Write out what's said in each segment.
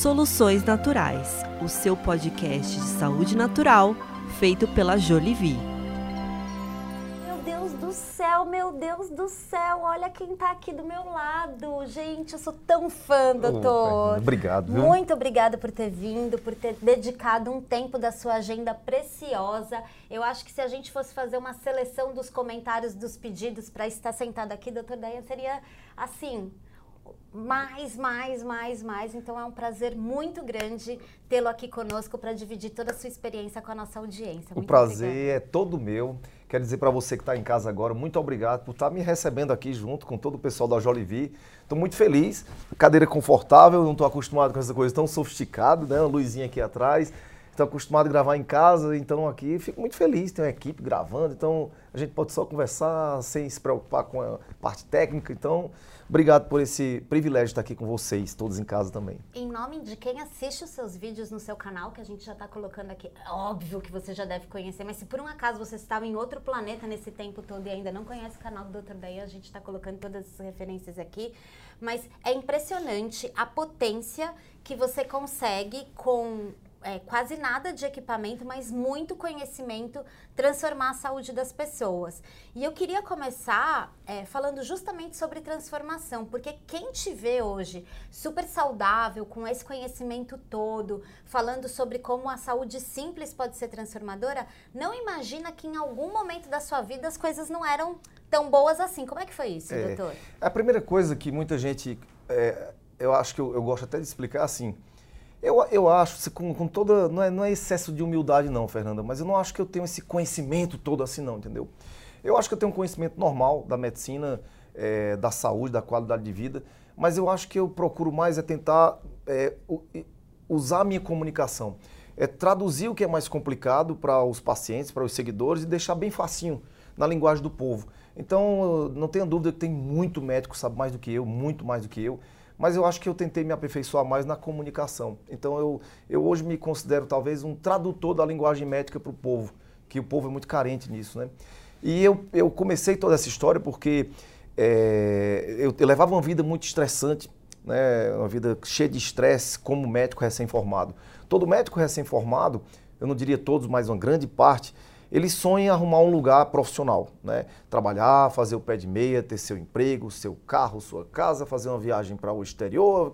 Soluções Naturais, o seu podcast de saúde natural feito pela Jolivie. Meu Deus do céu, meu Deus do céu, olha quem tá aqui do meu lado. Gente, eu sou tão fã, doutor. obrigado. Viu? Muito obrigada por ter vindo, por ter dedicado um tempo da sua agenda preciosa. Eu acho que se a gente fosse fazer uma seleção dos comentários, dos pedidos para estar sentado aqui, doutor Dayan, seria assim, mais, mais, mais, mais. Então é um prazer muito grande tê-lo aqui conosco para dividir toda a sua experiência com a nossa audiência. Muito o prazer obrigada. é todo meu. Quero dizer para você que está em casa agora, muito obrigado por estar tá me recebendo aqui junto com todo o pessoal da Jolivi. Estou muito feliz, cadeira confortável, não estou acostumado com essa coisa tão sofisticada, né? Uma luzinha aqui atrás. Estou acostumado a gravar em casa, então aqui fico muito feliz, tem uma equipe gravando, então a gente pode só conversar sem se preocupar com a parte técnica. Então, Obrigado por esse privilégio de estar aqui com vocês, todos em casa também. Em nome de quem assiste os seus vídeos no seu canal, que a gente já está colocando aqui, é óbvio que você já deve conhecer, mas se por um acaso você estava em outro planeta nesse tempo todo e ainda não conhece o canal do Dr. Daí, a gente está colocando todas as referências aqui. Mas é impressionante a potência que você consegue com é, quase nada de equipamento, mas muito conhecimento, transformar a saúde das pessoas. E eu queria começar é, falando justamente sobre transformação, porque quem te vê hoje super saudável, com esse conhecimento todo, falando sobre como a saúde simples pode ser transformadora, não imagina que em algum momento da sua vida as coisas não eram tão boas assim. Como é que foi isso, é, doutor? A primeira coisa que muita gente, é, eu acho que eu, eu gosto até de explicar assim, eu, eu acho, com, com toda. Não é, não é excesso de humildade, não, Fernanda, mas eu não acho que eu tenho esse conhecimento todo assim, não, entendeu? Eu acho que eu tenho um conhecimento normal da medicina, é, da saúde, da qualidade de vida, mas eu acho que eu procuro mais é tentar é, usar a minha comunicação. É traduzir o que é mais complicado para os pacientes, para os seguidores e deixar bem facinho na linguagem do povo. Então, não tenha dúvida que tem muito médico, sabe mais do que eu, muito mais do que eu mas eu acho que eu tentei me aperfeiçoar mais na comunicação. Então eu, eu hoje me considero talvez um tradutor da linguagem médica para o povo, que o povo é muito carente nisso, né? E eu, eu comecei toda essa história porque é, eu, eu, levava uma vida muito estressante, né? uma vida cheia de estresse como médico recém-formado. Todo médico recém-formado, eu não diria todos, mas uma grande parte, ele sonha em arrumar um lugar profissional, né? Trabalhar, fazer o pé de meia, ter seu emprego, seu carro, sua casa, fazer uma viagem para o exterior.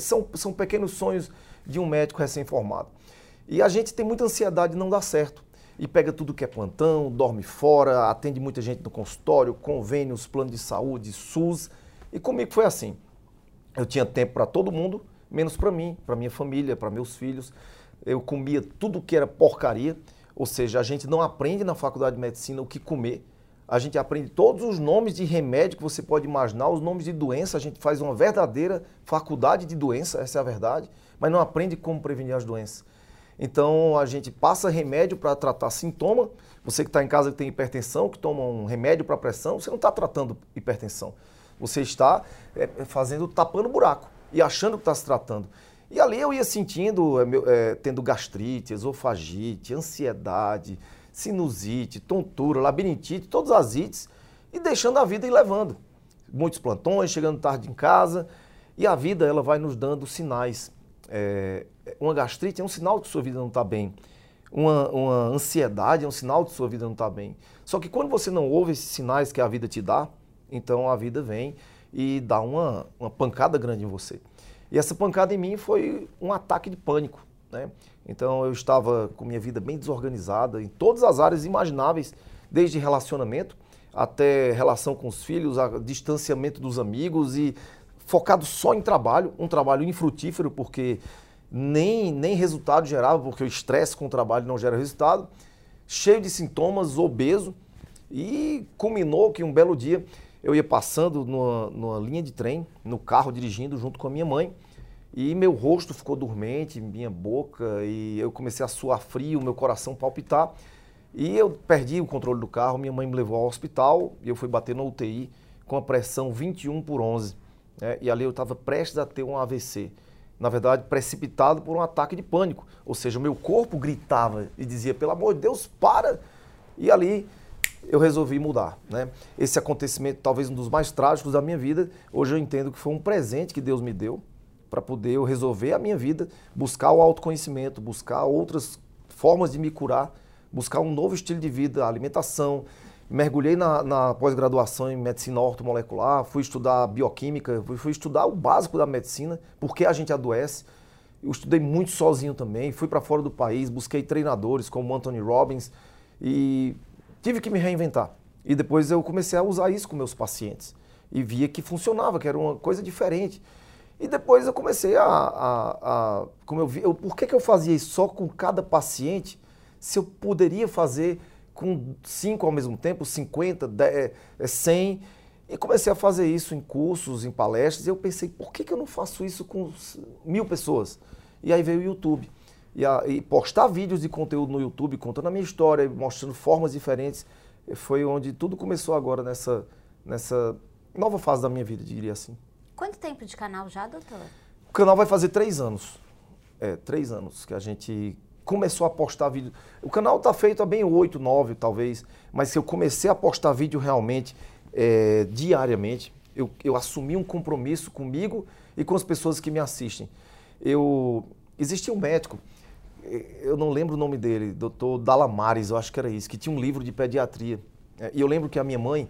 São, são pequenos sonhos de um médico recém-formado. E a gente tem muita ansiedade de não dar certo. E pega tudo que é plantão, dorme fora, atende muita gente no consultório, convênios, plano de saúde, SUS. E comigo foi assim. Eu tinha tempo para todo mundo, menos para mim, para minha família, para meus filhos. Eu comia tudo que era porcaria. Ou seja, a gente não aprende na faculdade de medicina o que comer. A gente aprende todos os nomes de remédio que você pode imaginar, os nomes de doença. A gente faz uma verdadeira faculdade de doença, essa é a verdade, mas não aprende como prevenir as doenças. Então a gente passa remédio para tratar sintoma. Você que está em casa que tem hipertensão, que toma um remédio para pressão, você não está tratando hipertensão. Você está é, fazendo, tapando buraco e achando que está se tratando. E ali eu ia sentindo, é, tendo gastrite, esofagite, ansiedade, sinusite, tontura, labirintite, todas as ites, e deixando a vida ir levando. Muitos plantões, chegando tarde em casa, e a vida ela vai nos dando sinais. É, uma gastrite é um sinal que sua vida não está bem. Uma, uma, ansiedade é um sinal que sua vida não está bem. Só que quando você não ouve esses sinais que a vida te dá, então a vida vem e dá uma, uma pancada grande em você. E essa pancada em mim foi um ataque de pânico. Né? Então eu estava com minha vida bem desorganizada em todas as áreas imagináveis, desde relacionamento até relação com os filhos, distanciamento dos amigos e focado só em trabalho, um trabalho infrutífero porque nem, nem resultado gerava, porque o estresse com o trabalho não gera resultado, cheio de sintomas, obeso e culminou que um belo dia eu ia passando numa, numa linha de trem, no carro, dirigindo junto com a minha mãe, e meu rosto ficou dormente, minha boca, e eu comecei a suar frio, meu coração palpitar. E eu perdi o controle do carro, minha mãe me levou ao hospital e eu fui bater no UTI com a pressão 21 por 11. Né? E ali eu estava prestes a ter um AVC. Na verdade, precipitado por um ataque de pânico. Ou seja, o meu corpo gritava e dizia, pelo amor de Deus, para! E ali eu resolvi mudar. Né? Esse acontecimento, talvez um dos mais trágicos da minha vida, hoje eu entendo que foi um presente que Deus me deu para poder eu resolver a minha vida, buscar o autoconhecimento, buscar outras formas de me curar, buscar um novo estilo de vida, alimentação. Mergulhei na, na pós-graduação em medicina ortomolecular, fui estudar bioquímica, fui, estudar o básico da medicina, por que a gente adoece. Eu estudei muito sozinho também, fui para fora do país, busquei treinadores como Anthony Robbins e tive que me reinventar. E depois eu comecei a usar isso com meus pacientes e via que funcionava, que era uma coisa diferente. E depois eu comecei a, a, a como eu vi, eu, por que, que eu fazia isso só com cada paciente, se eu poderia fazer com cinco ao mesmo tempo, 50, 10, 100, e comecei a fazer isso em cursos, em palestras, e eu pensei, por que, que eu não faço isso com mil pessoas? E aí veio o YouTube. E, a, e postar vídeos de conteúdo no YouTube, contando a minha história, mostrando formas diferentes, foi onde tudo começou agora nessa, nessa nova fase da minha vida, diria assim. Quanto tempo de canal já, doutor? O canal vai fazer três anos. É, três anos que a gente começou a postar vídeo. O canal está feito há bem oito, nove talvez, mas eu comecei a postar vídeo realmente é, diariamente. Eu, eu assumi um compromisso comigo e com as pessoas que me assistem. Eu existia um médico, eu não lembro o nome dele, doutor Dalamares, eu acho que era isso, que tinha um livro de pediatria. É, e eu lembro que a minha mãe,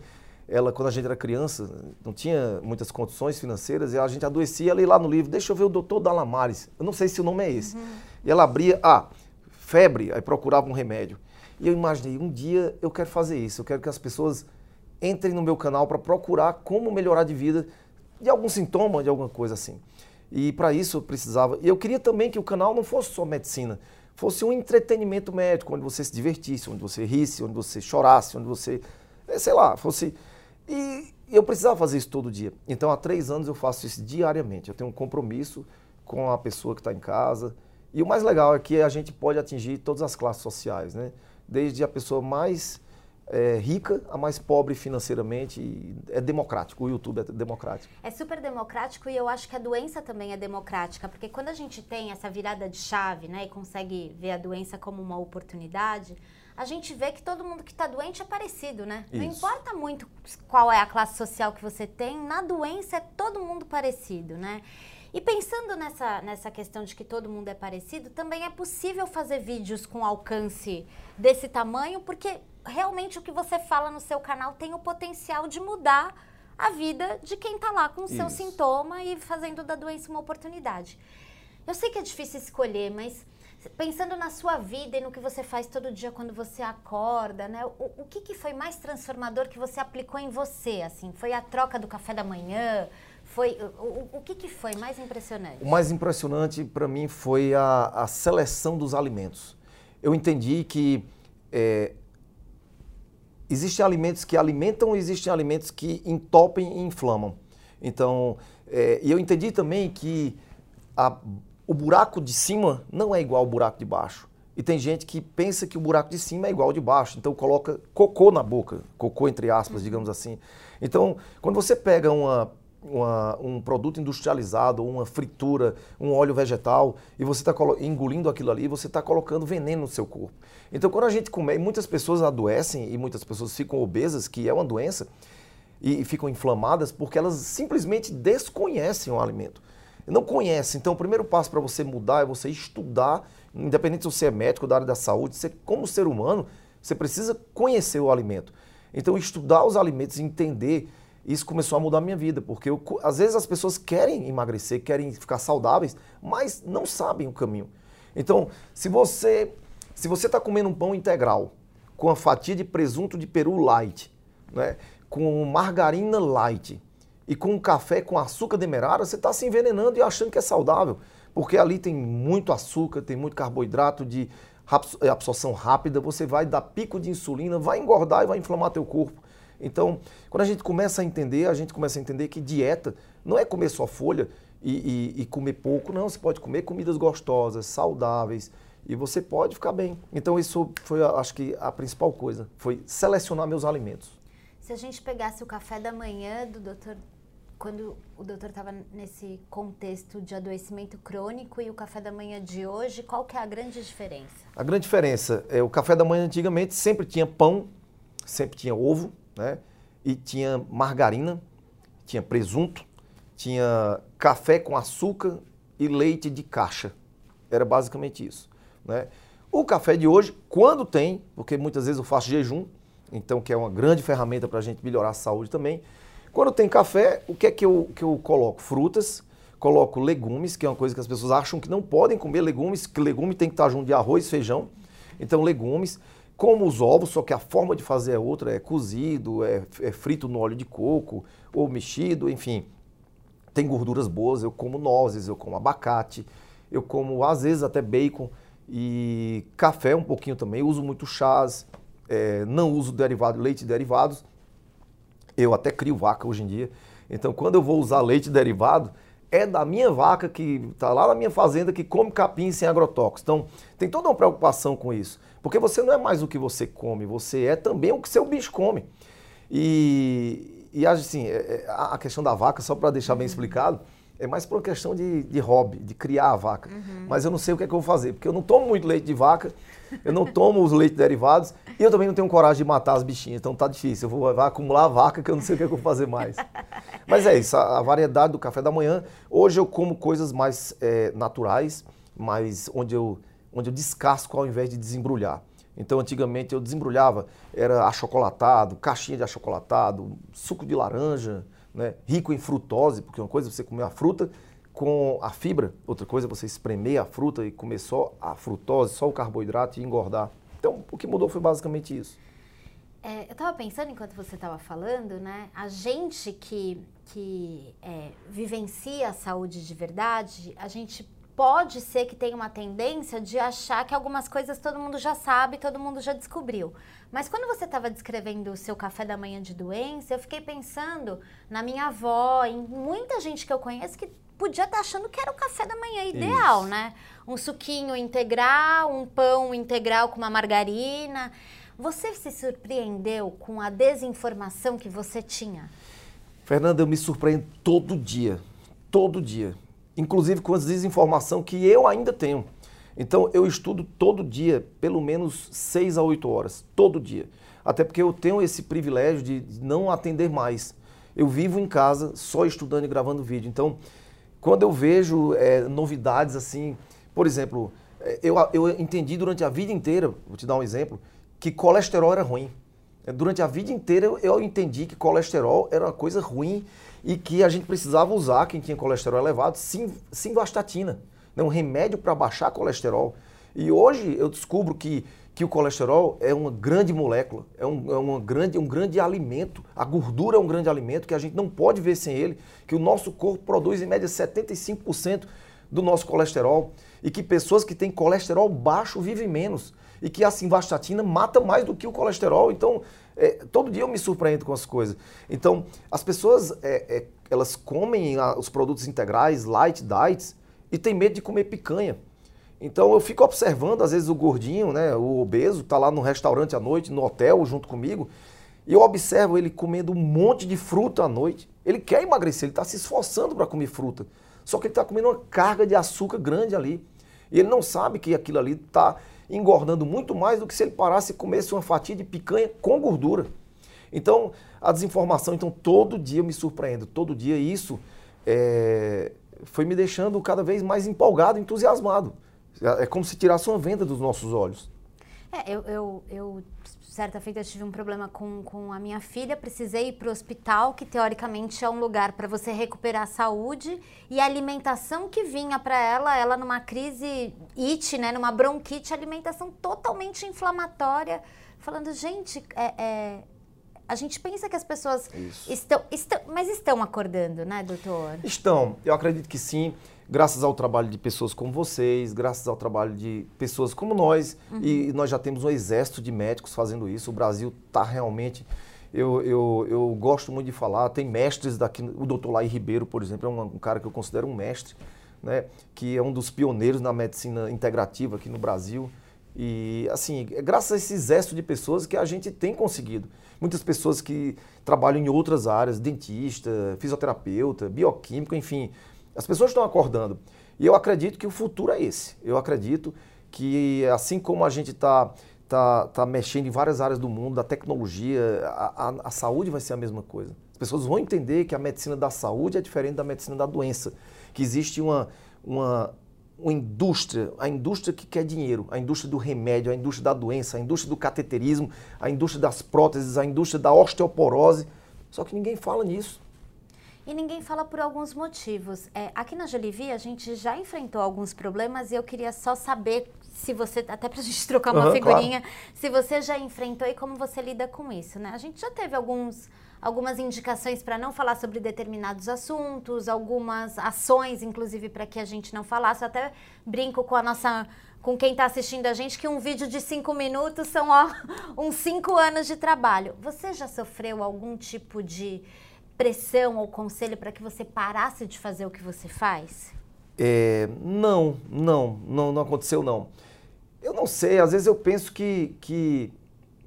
ela, quando a gente era criança, não tinha muitas condições financeiras, e a gente adoecia, ela ia lá no livro, deixa eu ver o doutor Dalamares. Eu não sei se o nome é esse. Uhum. E ela abria, ah, febre, aí procurava um remédio. E eu imaginei, um dia eu quero fazer isso, eu quero que as pessoas entrem no meu canal para procurar como melhorar de vida de algum sintoma, de alguma coisa assim. E para isso eu precisava. E eu queria também que o canal não fosse só medicina, fosse um entretenimento médico, onde você se divertisse, onde você risse, onde você chorasse, onde você, eh, sei lá, fosse e eu precisava fazer isso todo dia. Então, há três anos eu faço isso diariamente. Eu tenho um compromisso com a pessoa que está em casa. E o mais legal é que a gente pode atingir todas as classes sociais, né? Desde a pessoa mais é, rica a mais pobre financeiramente. É democrático, o YouTube é democrático. É super democrático e eu acho que a doença também é democrática, porque quando a gente tem essa virada de chave, né, e consegue ver a doença como uma oportunidade, a gente vê que todo mundo que está doente é parecido, né? Isso. Não importa muito qual é a classe social que você tem, na doença é todo mundo parecido, né? E pensando nessa, nessa questão de que todo mundo é parecido, também é possível fazer vídeos com alcance desse tamanho, porque realmente o que você fala no seu canal tem o potencial de mudar a vida de quem está lá com o seu Isso. sintoma e fazendo da doença uma oportunidade. Eu sei que é difícil escolher, mas pensando na sua vida e no que você faz todo dia quando você acorda, né? O, o que, que foi mais transformador que você aplicou em você, assim? Foi a troca do café da manhã? Foi o, o, o que, que foi mais impressionante? O mais impressionante para mim foi a, a, seleção dos alimentos. Eu entendi que é, existem alimentos que alimentam e existem alimentos que entopem e inflamam. Então, é, eu entendi também que a o buraco de cima não é igual ao buraco de baixo. E tem gente que pensa que o buraco de cima é igual ao de baixo, então coloca cocô na boca, cocô entre aspas, digamos assim. Então, quando você pega uma, uma, um produto industrializado, uma fritura, um óleo vegetal, e você está engolindo aquilo ali, você está colocando veneno no seu corpo. Então, quando a gente come, muitas pessoas adoecem e muitas pessoas ficam obesas, que é uma doença, e ficam inflamadas porque elas simplesmente desconhecem o alimento não conhece. Então, o primeiro passo para você mudar é você estudar, independente se você é médico da área da saúde, você, como ser humano, você precisa conhecer o alimento. Então, estudar os alimentos e entender, isso começou a mudar a minha vida, porque eu, às vezes as pessoas querem emagrecer, querem ficar saudáveis, mas não sabem o caminho. Então, se você se você está comendo um pão integral com a fatia de presunto de peru light, né, com margarina light, e com um café com açúcar demerara, você está se envenenando e achando que é saudável. Porque ali tem muito açúcar, tem muito carboidrato de absorção rápida, você vai dar pico de insulina, vai engordar e vai inflamar teu corpo. Então, quando a gente começa a entender, a gente começa a entender que dieta não é comer só folha e, e, e comer pouco, não. Você pode comer comidas gostosas, saudáveis, e você pode ficar bem. Então, isso foi, acho que, a principal coisa, foi selecionar meus alimentos. Se a gente pegasse o café da manhã do Dr quando o doutor estava nesse contexto de adoecimento crônico e o café da manhã de hoje, qual que é a grande diferença? A grande diferença é o café da manhã antigamente sempre tinha pão, sempre tinha ovo, né? E tinha margarina, tinha presunto, tinha café com açúcar e leite de caixa. Era basicamente isso. Né? O café de hoje, quando tem, porque muitas vezes eu faço jejum, então que é uma grande ferramenta para a gente melhorar a saúde também. Quando tem café, o que é que eu, que eu coloco? Frutas, coloco legumes, que é uma coisa que as pessoas acham que não podem comer legumes, que legume tem que estar junto de arroz, feijão. Então, legumes, como os ovos, só que a forma de fazer é outra, é cozido, é, é frito no óleo de coco, ou mexido, enfim. Tem gorduras boas, eu como nozes, eu como abacate, eu como às vezes até bacon e café um pouquinho também, uso muito chás, é, não uso derivado, leite derivados. Eu até crio vaca hoje em dia. Então, quando eu vou usar leite derivado, é da minha vaca que está lá na minha fazenda que come capim sem agrotóxicos. Então, tem toda uma preocupação com isso. Porque você não é mais o que você come, você é também o que seu bicho come. E, e assim, é, é, a questão da vaca, só para deixar bem uhum. explicado, é mais por uma questão de, de hobby, de criar a vaca. Uhum. Mas eu não sei o que é que eu vou fazer, porque eu não tomo muito leite de vaca, eu não tomo os leites derivados e eu também não tenho coragem de matar as bichinhas, então tá difícil. Eu vou, acumular a vaca que eu não sei o que, que eu vou fazer mais. Mas é isso, a, a, variedade do café da manhã. Hoje eu como coisas mais é, naturais, mas onde eu, onde eu descasco ao invés de desembrulhar. Então, antigamente eu desembrulhava, era achocolatado, caixinha de achocolatado, suco de laranja, né? rico em frutose, porque uma coisa é você comer a fruta com a fibra, outra coisa é você espremer a fruta e comer só a frutose, só o carboidrato e engordar. Então, o que mudou foi basicamente isso. É, eu estava pensando enquanto você estava falando, né? A gente que, que é, vivencia a saúde de verdade, a gente pode ser que tenha uma tendência de achar que algumas coisas todo mundo já sabe, todo mundo já descobriu. Mas quando você estava descrevendo o seu café da manhã de doença, eu fiquei pensando na minha avó, em muita gente que eu conheço que podia estar tá achando que era o café da manhã ideal, Isso. né? Um suquinho integral, um pão integral com uma margarina. Você se surpreendeu com a desinformação que você tinha? Fernanda, eu me surpreendo todo dia. Todo dia inclusive com a desinformação que eu ainda tenho. Então eu estudo todo dia, pelo menos 6 a 8 horas, todo dia. Até porque eu tenho esse privilégio de não atender mais. Eu vivo em casa só estudando e gravando vídeo. Então, quando eu vejo é, novidades assim, por exemplo, é, eu, eu entendi durante a vida inteira, vou te dar um exemplo, que colesterol era ruim. Durante a vida inteira eu, entendi que colesterol era uma coisa ruim e que a gente precisava usar, quem tinha colesterol elevado, simvastatina, né, um remédio para baixar colesterol. E hoje eu descubro que, que o colesterol é uma grande molécula, é, um, é uma grande, um grande alimento. A gordura é um grande alimento que a gente não pode ver sem ele, que o nosso corpo produz em média 75% do nosso colesterol e que pessoas que têm colesterol baixo vivem menos e que a simvastatina mata mais do que o colesterol. Então, é, todo dia eu me surpreendo com as coisas. Então, as pessoas, é, é, elas comem a, os produtos integrais, light diets, e tem medo de comer picanha. Então, eu fico observando, às vezes, o gordinho, né, o obeso, está lá no restaurante à noite, no hotel, junto comigo, e eu observo ele comendo um monte de fruta à noite. Ele quer emagrecer, ele está se esforçando para comer fruta. Só que ele está comendo uma carga de açúcar grande ali. E ele não sabe que aquilo ali está engordando muito mais do que se ele parasse e comesse uma fatia de picanha com gordura. Então, a desinformação, então, todo dia eu me surpreendo, todo dia isso é, foi me deixando cada vez mais empolgado, entusiasmado. É como se tirasse uma venda dos nossos olhos. É, eu, eu, eu certa feita tive um problema com, com a minha filha, precisei ir para o hospital, que teoricamente é um lugar para você recuperar a saúde, e a alimentação que vinha para ela, ela numa crise it, né, numa bronquite, alimentação totalmente inflamatória, falando, gente, é, é a gente pensa que as pessoas estão, estão, mas estão acordando, né, doutor? Estão, eu acredito que sim graças ao trabalho de pessoas como vocês, graças ao trabalho de pessoas como nós, uhum. e nós já temos um exército de médicos fazendo isso. O Brasil está realmente. Eu, eu, eu gosto muito de falar, tem mestres daqui, o doutor Lai Ribeiro, por exemplo, é um, um cara que eu considero um mestre, né, que é um dos pioneiros na medicina integrativa aqui no Brasil. E, assim, é graças a esse exército de pessoas que a gente tem conseguido. Muitas pessoas que trabalham em outras áreas, dentista, fisioterapeuta, bioquímico, enfim, as pessoas estão acordando. E eu acredito que o futuro é esse. Eu acredito que, assim como a gente está tá, tá mexendo em várias áreas do mundo, da tecnologia, a, a, a saúde vai ser a mesma coisa. As pessoas vão entender que a medicina da saúde é diferente da medicina da doença. Que existe uma, uma, uma indústria, a indústria que quer dinheiro, a indústria do remédio, a indústria da doença, a indústria do cateterismo, a indústria das próteses, a indústria da osteoporose. Só que ninguém fala nisso. E ninguém fala por alguns motivos. É, aqui na Jolivie a gente já enfrentou alguns problemas e eu queria só saber se você, até pra gente trocar uma Uhum, figurinha, se você já enfrentou e como você lida com isso, né? A gente já teve alguns, algumas indicações para não falar sobre determinados assuntos, algumas ações, inclusive, para que a gente não falasse. Eu até brinco com a nossa. Com quem está assistindo a gente, que um vídeo de cinco minutos são ó, uns cinco anos de trabalho. Você já sofreu algum tipo de pressão ou conselho para que você parasse de fazer o que você faz? É, não, não, não, não aconteceu não. Eu não sei, às vezes eu penso que, que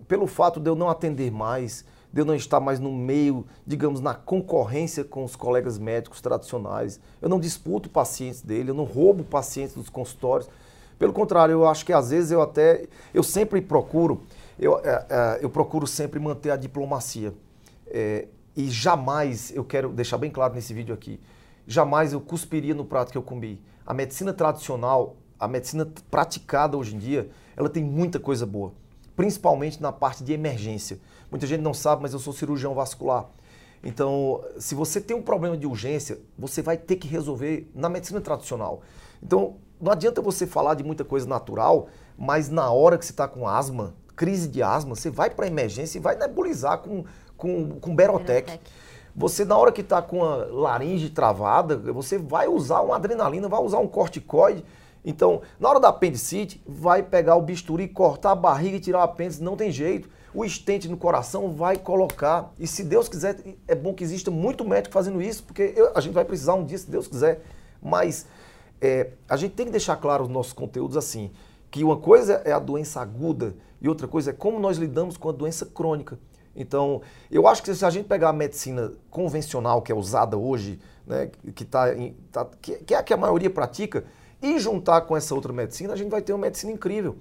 pelo fato de eu não atender mais, de eu não estar mais no meio, digamos, na concorrência com os colegas médicos tradicionais, eu não disputo pacientes dele, eu não roubo pacientes dos consultórios. Pelo contrário, eu acho que às vezes eu até, eu sempre procuro, eu, é, é, eu procuro sempre manter a diplomacia. É, e jamais, eu quero deixar bem claro nesse vídeo aqui, jamais eu cuspiria no prato que eu comi. A medicina tradicional, a medicina praticada hoje em dia, ela tem muita coisa boa, principalmente na parte de emergência. Muita gente não sabe, mas eu sou cirurgião vascular. Então, se você tem um problema de urgência, você vai ter que resolver na medicina tradicional. Então, não adianta você falar de muita coisa natural, mas na hora que você está com asma, crise de asma, você vai para a emergência e vai nebulizar com, com, com Berotec. Berotec. Você, na hora que está com a laringe travada, você vai usar uma adrenalina, vai usar um corticoide. Então, na hora da apendicite, vai pegar o bisturi, cortar a barriga e tirar o apêndice, não tem jeito. O estente no coração vai colocar. E se Deus quiser, é bom que exista muito médico fazendo isso, porque eu- a gente vai precisar um dia, se Deus quiser. Mas é, a gente tem que deixar claro os nossos conteúdos assim, que uma coisa é a doença aguda e outra coisa é como nós lidamos com a doença crônica. Então, eu acho que se a gente pegar a medicina convencional que é usada hoje, né, que, tá em- tá- que, que é a que a maioria pratica, e juntar com essa outra medicina, a gente vai ter uma medicina incrível.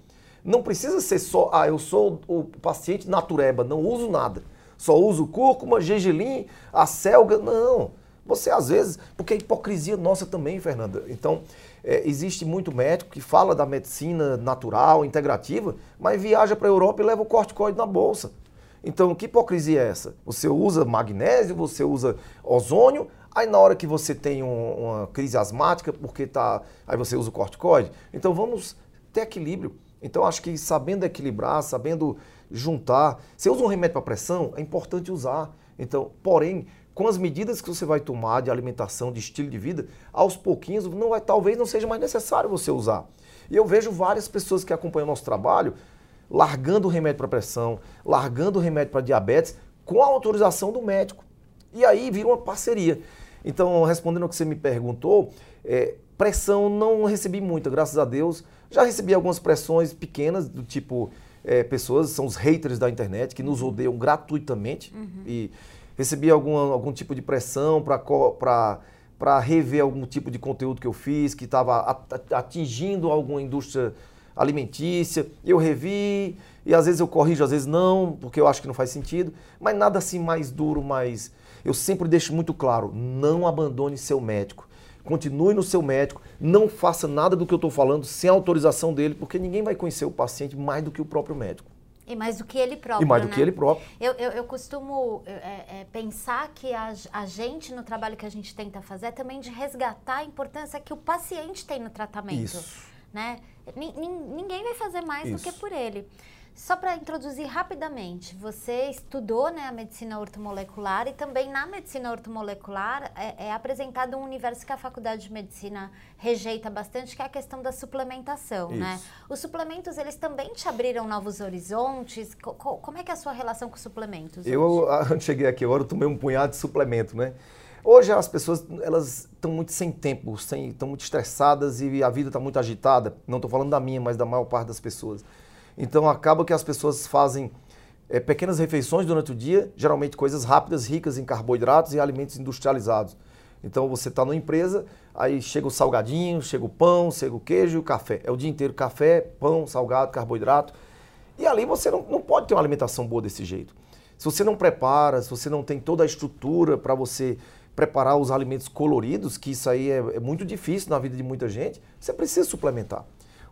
Não precisa ser só, ah, eu sou o paciente natureba, não uso nada. Só uso cúrcuma, gergelim, a selga. Não. Você às vezes, porque é hipocrisia nossa também, Fernanda. Então, é, existe muito médico que fala da medicina natural, integrativa, mas viaja para a Europa e leva o corticoide na bolsa. Então, que hipocrisia é essa? Você usa magnésio, você usa ozônio, aí na hora que você tem um- uma crise asmática, porque tá, aí você usa o corticoide. Então, vamos ter equilíbrio. Então, acho que sabendo equilibrar, sabendo juntar. Você usa um remédio para pressão, é importante usar. Então, porém, com as medidas que você vai tomar de alimentação, de estilo de vida, aos pouquinhos, não vai, talvez não seja mais necessário você usar. E eu vejo várias pessoas que acompanham o nosso trabalho largando o remédio para pressão, largando o remédio para diabetes, com a autorização do médico. E aí vira uma parceria. Então, respondendo ao que você me perguntou, é, pressão não recebi muita, graças a Deus. Já recebi algumas pressões pequenas, do tipo, é, pessoas, são os haters da internet, que nos odeiam gratuitamente. E recebi algum, algum tipo de pressão para rever algum tipo de conteúdo que eu fiz, que estava atingindo alguma indústria alimentícia. Eu revi, e às vezes eu corrijo, às vezes não, porque eu acho que não faz sentido. Mas nada assim mais duro, mais. Eu sempre deixo muito claro: não abandone seu médico. Continue no seu médico, não faça nada do que eu estou falando sem a autorização dele, porque ninguém vai conhecer o paciente mais do que o próprio médico. E mais do que ele próprio. E mais do né? que ele próprio. Eu, eu, eu costumo é, é, pensar que a, a gente, no trabalho que a gente tenta fazer, é também de resgatar a importância que o paciente tem no tratamento. Isso. Né? Nin- nin- Ninguém vai fazer mais do Isso. que por ele. Só para introduzir rapidamente, você estudou né, a medicina ortomolecular e também na medicina ortomolecular é, é apresentado um universo que a faculdade de medicina rejeita bastante, que é a questão da suplementação, né? Isso. Os suplementos, eles também te abriram novos horizontes? Co- co- como é que é a sua relação com suplementos? Eu, quando cheguei aqui agora, eu tomei um punhado de suplemento, né? Hoje as pessoas, elas estão muito sem tempo, sem- estão muito estressadas e a vida está muito agitada. Não estou falando da minha, mas da maior parte das pessoas. Então acaba que as pessoas fazem eh, pequenas refeições durante o dia, geralmente coisas rápidas, ricas em carboidratos e alimentos industrializados. Então você está numa empresa, aí chega o salgadinho, chega o pão, chega o queijo e o café. É o dia inteiro café, pão, salgado, carboidrato. E ali você não, não pode ter uma alimentação boa desse jeito. Se você não prepara, se você não tem toda a estrutura para você preparar os alimentos coloridos, que isso aí é, é muito difícil na vida de muita gente, você precisa suplementar.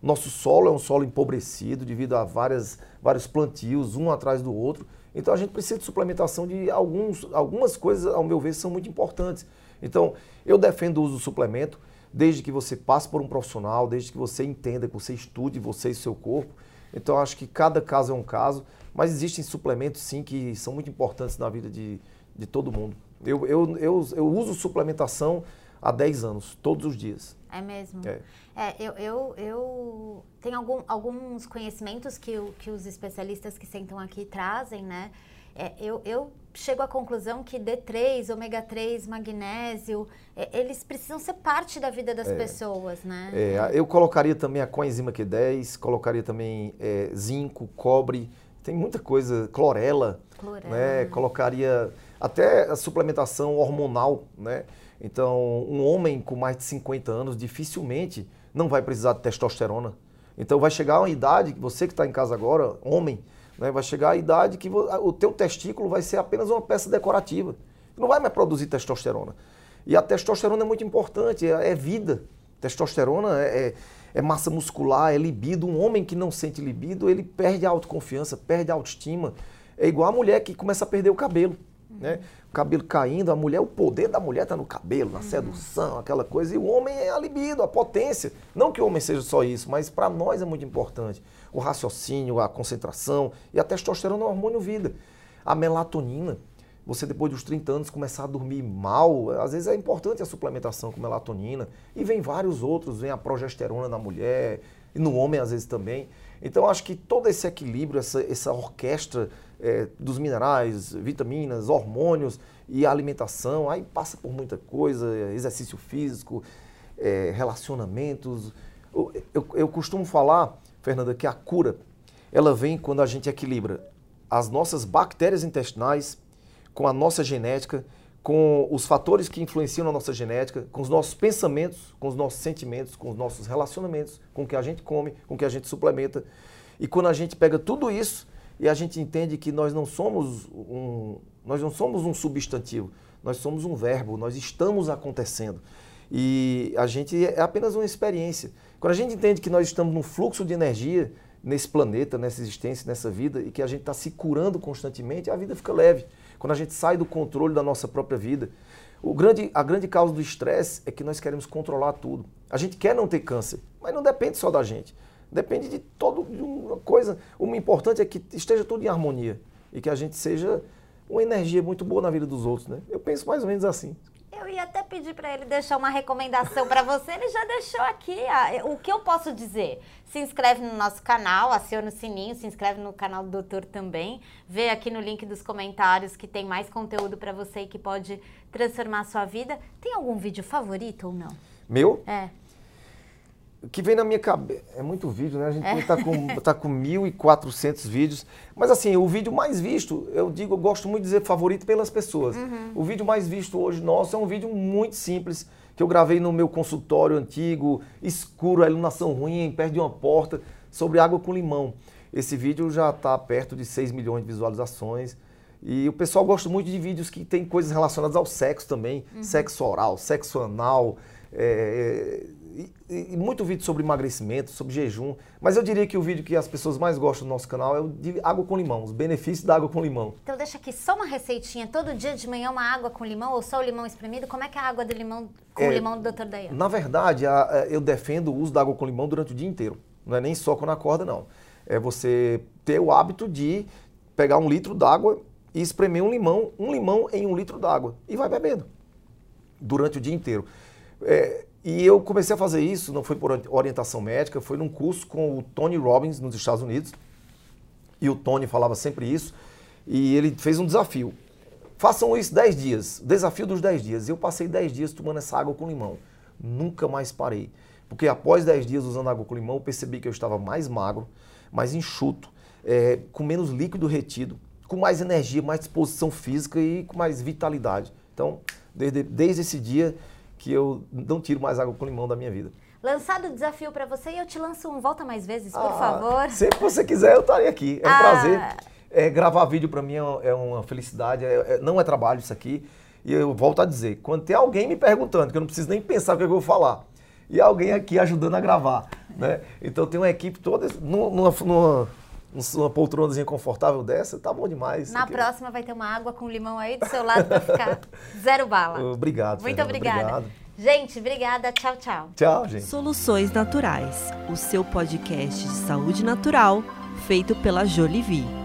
Nosso solo é um solo empobrecido devido a várias, vários plantios, um atrás do outro. Então a gente precisa de suplementação de alguns, algumas coisas, ao meu ver, são muito importantes. Então eu defendo o uso do suplemento, desde que você passe por um profissional, desde que você entenda, que você estude você e seu corpo. Então acho que cada caso é um caso, mas existem suplementos sim que são muito importantes na vida de, de todo mundo. Eu, eu, eu, eu uso suplementação há 10 anos, todos os dias. É mesmo? É. É, eu, eu, eu tenho algum, alguns conhecimentos que, o, que os especialistas que sentam aqui trazem, né? É, eu, eu chego à conclusão que D3, ômega 3, magnésio, é, eles precisam ser parte da vida das É. pessoas, né? É, eu colocaria também a coenzima Q10, colocaria também é, zinco, cobre, tem muita coisa, clorela, Clorela. né? Colocaria até a suplementação hormonal, né? Então, um homem com mais de 50 anos dificilmente não vai precisar de testosterona. Então, vai chegar uma idade você que está em casa agora, homem, né? vai chegar a idade que o teu testículo vai ser apenas uma peça decorativa. Não vai mais produzir testosterona. E a testosterona é muito importante, é, é vida. Testosterona é, é- é massa muscular, é libido. Um homem que não sente libido, ele perde a autoconfiança, perde a autoestima. É igual a mulher que começa a perder o cabelo. Né? O cabelo caindo, a mulher, o poder da mulher está no cabelo, na sedução, aquela coisa. E o homem é a libido, a potência. Não que o homem seja só isso, mas para nós é muito importante. O raciocínio, a concentração. E a testosterona é um hormônio vida. A melatonina, você depois dos 30 anos começar a dormir mal, às vezes é importante a suplementação com melatonina. E vem vários outros, vem a progesterona na mulher, e no homem às vezes também. Então acho que todo esse equilíbrio, essa, essa orquestra eh, dos minerais, vitaminas, hormônios e alimentação, aí passa por muita coisa, exercício físico, eh, relacionamentos. Eu, eu, eu costumo falar, Fernanda, que a cura, ela vem quando a gente equilibra as nossas bactérias intestinais com a nossa genética, com os fatores que influenciam na nossa genética, com os nossos pensamentos, com os nossos sentimentos, com os nossos relacionamentos, com o que a gente come, com o que a gente suplementa. E quando a gente pega tudo isso e a gente entende que nós não somos um, nós não somos um substantivo, nós somos um verbo, nós estamos acontecendo. E a gente é apenas uma experiência. Quando a gente entende que nós estamos num fluxo de energia nesse planeta, nessa existência, nessa vida, e que a gente está se curando constantemente, a vida fica leve. Quando a gente sai do controle da nossa própria vida. O grande, a grande causa do estresse é que nós queremos controlar tudo. A gente quer não ter câncer, mas não depende só da gente. Depende de todo de uma coisa. O importante é que esteja tudo em harmonia e que a gente seja uma energia muito boa na vida dos outros, né? Eu penso mais ou menos assim. Eu ia até pedir para ele deixar uma recomendação para você, ele já deixou aqui. ah, O que eu posso dizer? Se inscreve no nosso canal, aciona o sininho, se inscreve no canal do doutor também. Vê aqui no link dos comentários que tem mais conteúdo para você e que pode transformar a sua vida. Tem algum vídeo favorito ou não? Meu, É. o que vem na minha cabeça. É muito vídeo, né? A gente está com, tá com 1.400 vídeos. Mas assim, o vídeo mais visto, eu digo, eu gosto muito de dizer favorito pelas pessoas. O vídeo mais visto hoje nosso é um vídeo muito simples, que eu gravei no meu consultório antigo, escuro, a iluminação ruim, perto de uma porta, sobre água com limão. Esse vídeo já está perto de 6 milhões de visualizações. E o pessoal gosta muito de vídeos que tem coisas relacionadas ao sexo também, sexo oral, sexo anal, é, e, e muito vídeo sobre emagrecimento, sobre jejum. Mas eu diria que o vídeo que as pessoas mais gostam do nosso canal é o de água com limão, os benefícios da água com limão. Então deixa aqui só uma receitinha. Todo dia de manhã uma água com limão ou só o limão espremido. Como é que é a água de limão com É, limão do Dr. Dayan? Na verdade, a- a- eu defendo o uso da água com limão durante o dia inteiro. Não é nem só quando acorda, não. É você ter o hábito de pegar um litro d'água e espremer um limão, um limão em um litro d'água e vai bebendo durante o dia inteiro. É, e eu comecei a fazer isso, não foi por orientação médica, foi num curso com o Tony Robbins nos Estados Unidos. E o Tony falava sempre isso. E ele fez um desafio. Façam isso 10 dias. Desafio dos 10 dias. Eu passei 10 dias tomando essa água com limão. Nunca mais parei. Porque após 10 dias usando água com limão, eu percebi que eu estava mais magro, mais enxuto, é, com menos líquido retido, com mais energia, mais disposição física e com mais vitalidade. Então, desde, desde esse dia que eu não tiro mais água com limão da minha vida. Lançado o desafio pra você e eu te lanço um volta mais vezes, por Ah, favor. Sempre que você quiser, eu estarei aqui. É um Ah. prazer. É, gravar vídeo para mim é uma- é uma felicidade. é- é- não é trabalho isso aqui. E eu volto a dizer, quando tem alguém me perguntando, que eu não preciso nem pensar o que eu vou falar, e alguém aqui ajudando a gravar, né? Então tem uma equipe toda numa, numa, numa poltronazinha confortável dessa, tá bom demais. Na próxima vai ter uma água com limão aí do seu lado para ficar zero bala. Obrigado, Muito Fernanda, obrigada. Obrigado. Gente, obrigada. Tchau, tchau. Tchau, gente. Soluções Naturais, o seu podcast de saúde natural feito pela Jolivie.